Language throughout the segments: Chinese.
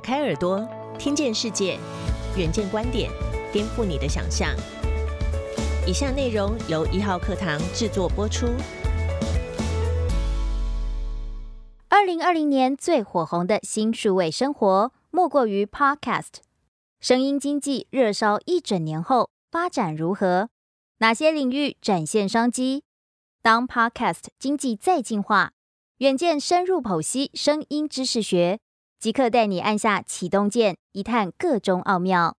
开耳朵，听见世界，远见观点，颠覆你的想象。以下内容由一号课堂制作播出。二零二零年最火红的新数位生活，莫过于 Podcast。声音经济热烧一整年后，发展如何？哪些领域展现商机？当 Podcast 经济再进化，远见深入剖析声音知识学，即刻带你按下启动键，一探各中奥妙。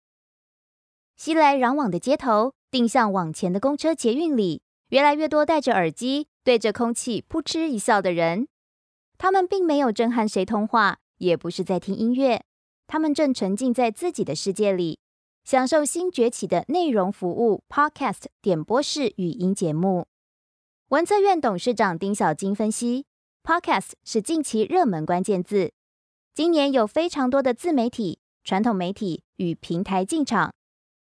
熙来攘往的街头，定向往前的公车、捷运里，越来越多戴着耳机，对着空气扑哧一笑的人。他们并没有正和谁通话，也不是在听音乐，他们正沉浸在自己的世界里，享受新崛起的内容服务 Podcast 点播式语音节目。文策院董事长丁小金分析，Podcast 是近期热门关键字。今年有非常多的自媒体、传统媒体与平台进场，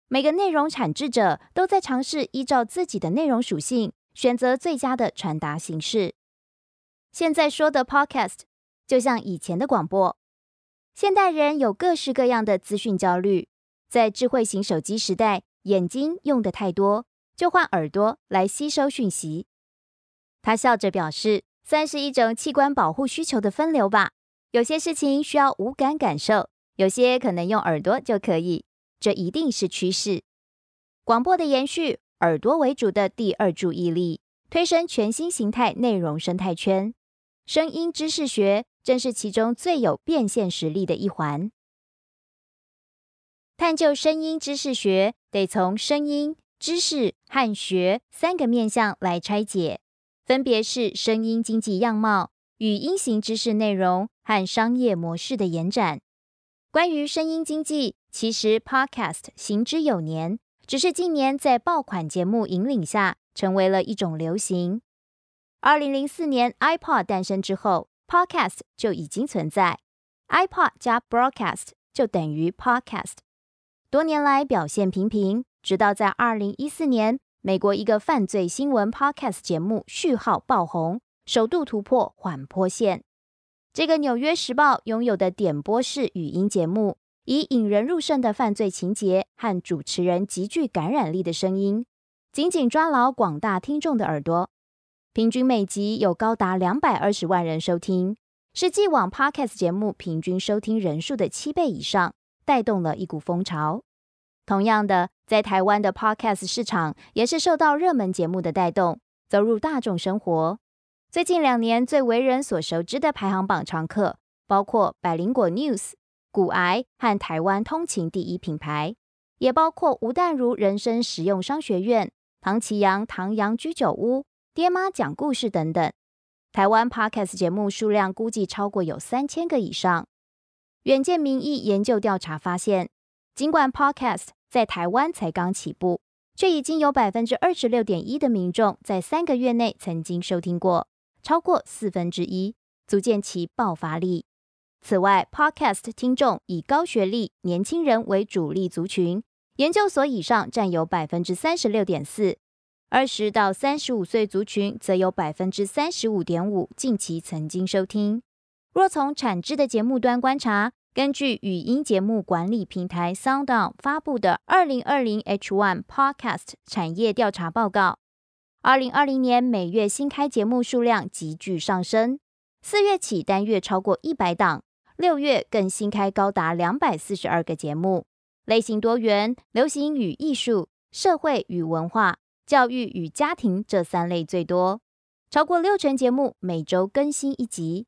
每个内容产制者都在尝试依照自己的内容属性，选择最佳的传达形式。现在说的 Podcast 就像以前的广播。现代人有各式各样的资讯焦虑，在智慧型手机时代，眼睛用的太多，就换耳朵来吸收讯息。他笑着表示：“算是一种器官保护需求的分流吧。有些事情需要五感感受，有些可能用耳朵就可以。这一定是趋势。广播的延续，耳朵为主的第二注意力，推升全新形态内容生态圈。声音知识学正是其中最有变现实力的一环。探究声音知识学，得从声音、知识和学三个面向来拆解。”分别是声音经济样貌、语音型知识内容和商业模式的延展。关于声音经济，其实 Podcast 行之有年，只是近年在爆款节目引领下，成为了一种流行。二零零四年 iPod 诞生之后，Podcast 就已经存在，iPod 加 Broadcast 就等于 Podcast。多年来表现平平，直到在二零一四年。美国一个犯罪新闻 podcast 节目序号爆红，首度突破缓坡线。这个《纽约时报》拥有的点播式语音节目，以引人入胜的犯罪情节和主持人极具感染力的声音，紧紧抓牢广大听众的耳朵。平均每集有高达两百二十万人收听，是既往 podcast 节目平均收听人数的七倍以上，带动了一股风潮。同样的，在台湾的 Podcast 市场也是受到热门节目的带动，走入大众生活。最近两年最为人所熟知的排行榜常客，包括百灵果 News、骨癌和台湾通勤第一品牌，也包括吴淡如人生实用商学院、唐奇阳唐阳居酒屋、爹妈讲故事等等。台湾 Podcast 节目数量估计超过有三千个以上。远见民意研究调查发现，尽管 Podcast 在台湾才刚起步，却已经有百分之二十六点一的民众在三个月内曾经收听过，超过四分之一，足见其爆发力。此外，Podcast 听众以高学历年轻人为主力族群，研究所以上占有百分之三十六点四，二十到三十五岁族群则有百分之三十五点五近期曾经收听。若从产制的节目端观察，根据语音节目管理平台 SoundOn 发布的二零二零 H1 Podcast 产业调查报告，二零二零年每月新开节目数量急剧上升，四月起单月超过一百档，六月更新开高达两百四十二个节目，类型多元，流行与艺术、社会与文化、教育与家庭这三类最多，超过六成节目每周更新一集。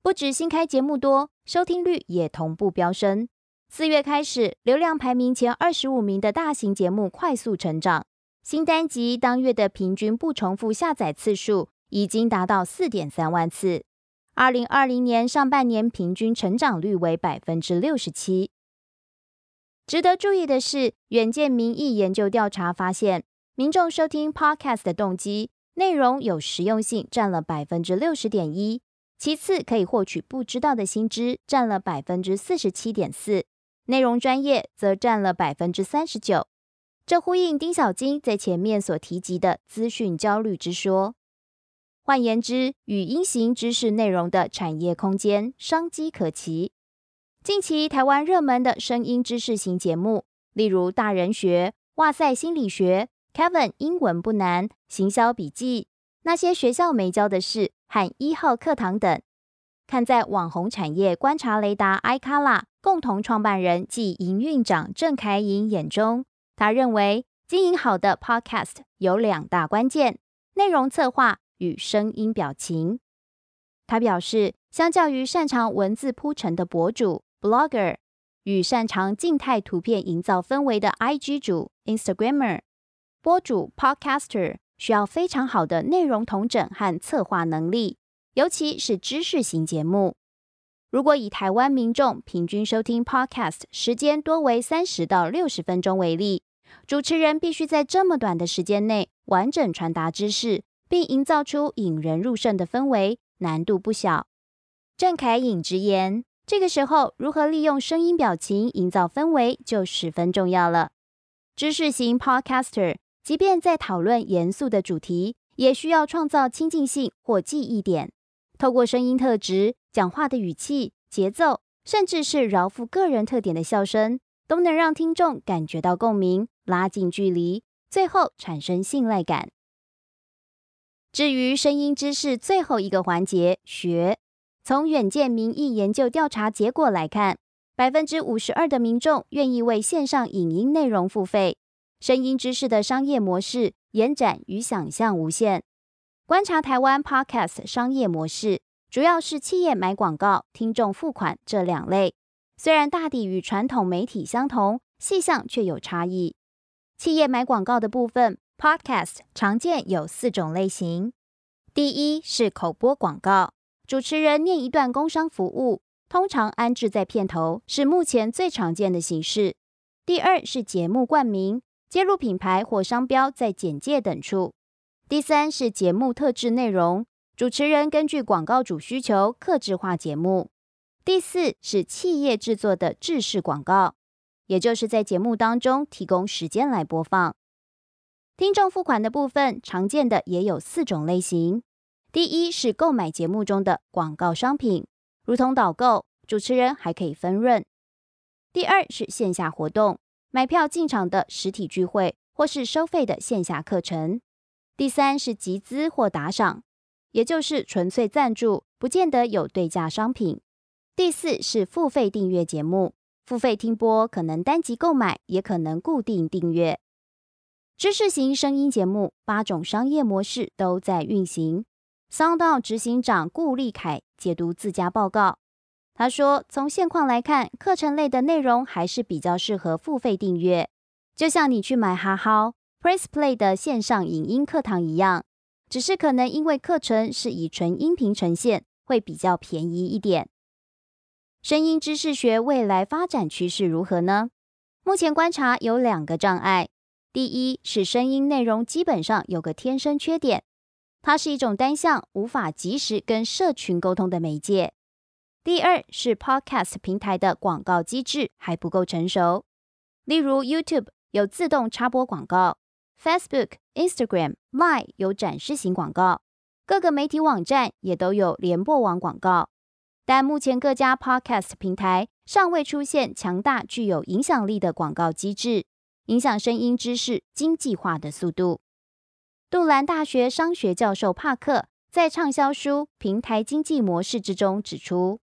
不止新开节目多，收听率也同步飙升。四月开始，流量排名前二十五名的大型节目快速成长，新单集当月的平均不重复下载次数已经达到四点三万次。二零二零年上半年平均成长率为百分之六十七。值得注意的是，远见民意研究调查发现，民众收听 Podcast 的动机，内容有实用性占了百分之六十点一。其次，可以获取不知道的新知，占了百分之四十七点四；内容专业则占了百分之三十九。这呼应丁小金在前面所提及的资讯焦虑之说。换言之，语音型知识内容的产业空间商机可期。近期台湾热门的声音知识型节目，例如《大人学》《哇塞心理学》《Kevin 英文不难》《行销笔记》《那些学校没教的事》和一号课堂等，看在网红产业观察雷达 i 卡拉共同创办人暨营运长郑凯颖眼中，他认为经营好的 Podcast 有两大关键：内容策划与声音表情。他表示，相较于擅长文字铺陈的博主。Blogger 与擅长静态图片营造氛围的 IG 主 Instagramer 播主 Podcaster 需要非常好的内容统整和策划能力，尤其是知识型节目。如果以台湾民众平均收听 Podcast 时间多为三十到六十分钟为例，主持人必须在这么短的时间内完整传达知识，并营造出引人入胜的氛围，难度不小。郑凯颖直言。这个时候，如何利用声音表情营造氛围就十分重要了。知识型 Podcaster 即便在讨论严肃的主题，也需要创造亲近性或记忆点。透过声音特质、讲话的语气、节奏，甚至是饶富个人特点的笑声，都能让听众感觉到共鸣，拉近距离，最后产生信赖感。至于声音知识最后一个环节，学。从远见民意研究调查结果来看，百分之五十二的民众愿意为线上影音内容付费。声音知识的商业模式延展与想象无限。观察台湾 Podcast 商业模式，主要是企业买广告、听众付款这两类。虽然大抵与传统媒体相同，细项却有差异。企业买广告的部分，Podcast 常见有四种类型。第一是口播广告。主持人念一段工商服务，通常安置在片头，是目前最常见的形式。第二是节目冠名，揭露品牌或商标在简介等处。第三是节目特制内容，主持人根据广告主需求，客制化节目。第四是企业制作的制式广告，也就是在节目当中提供时间来播放。听众付款的部分，常见的也有四种类型。第一是购买节目中的广告商品，如同导购，主持人还可以分润。第二是线下活动，买票进场的实体聚会或是收费的线下课程。第三是集资或打赏，也就是纯粹赞助，不见得有对价商品。第四是付费订阅节目，付费听播可能单集购买，也可能固定订阅。知识型声音节目，八种商业模式都在运行。商道执行长顾立凯解读自家报告，他说：“从现况来看，课程类的内容还是比较适合付费订阅，就像你去买哈哈 Press Play 的线上影音课堂一样，只是可能因为课程是以纯音频呈现，会比较便宜一点。”声音知识学未来发展趋势如何呢？目前观察有两个障碍，第一是声音内容基本上有个天生缺点。它是一种单向、无法及时跟社群沟通的媒介。第二是 Podcast 平台的广告机制还不够成熟，例如 YouTube 有自动插播广告，Facebook、Instagram、Line 有展示型广告，各个媒体网站也都有联播网广告。但目前各家 Podcast 平台尚未出现强大、具有影响力的广告机制，影响声音知识经济化的速度。杜兰大学商学教授帕克在畅销书《平台经济模式》之中指出，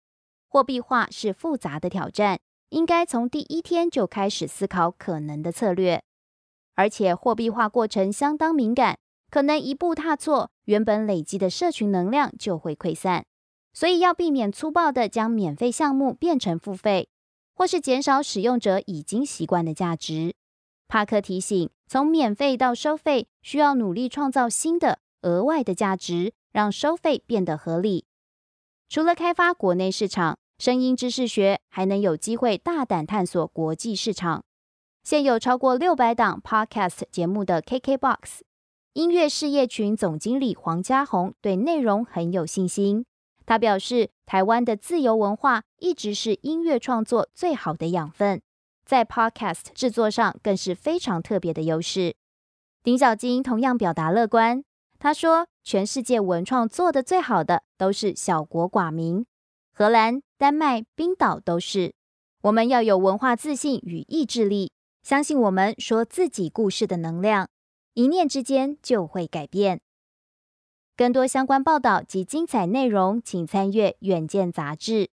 货币化是复杂的挑战，应该从第一天就开始思考可能的策略。而且货币化过程相当敏感，可能一步踏错，原本累积的社群能量就会溃散。所以要避免粗暴的将免费项目变成付费，或是减少使用者已经习惯的价值。帕克提醒，从免费到收费，需要努力创造新的额外的价值，让收费变得合理。除了开发国内市场，声音知识学还能有机会大胆探索国际市场。现有超过六百档 Podcast 节目的 KKBOX 音乐事业群总经理黄家宏对内容很有信心。他表示，台湾的自由文化一直是音乐创作最好的养分。在 Podcast 制作上更是非常特别的优势。丁小金同样表达乐观，他说：“全世界文创做的最好的都是小国寡民，荷兰、丹麦、冰岛都是。我们要有文化自信与意志力，相信我们说自己故事的能量，一念之间就会改变。更多相关报道及精彩内容，请参阅《远见》杂志。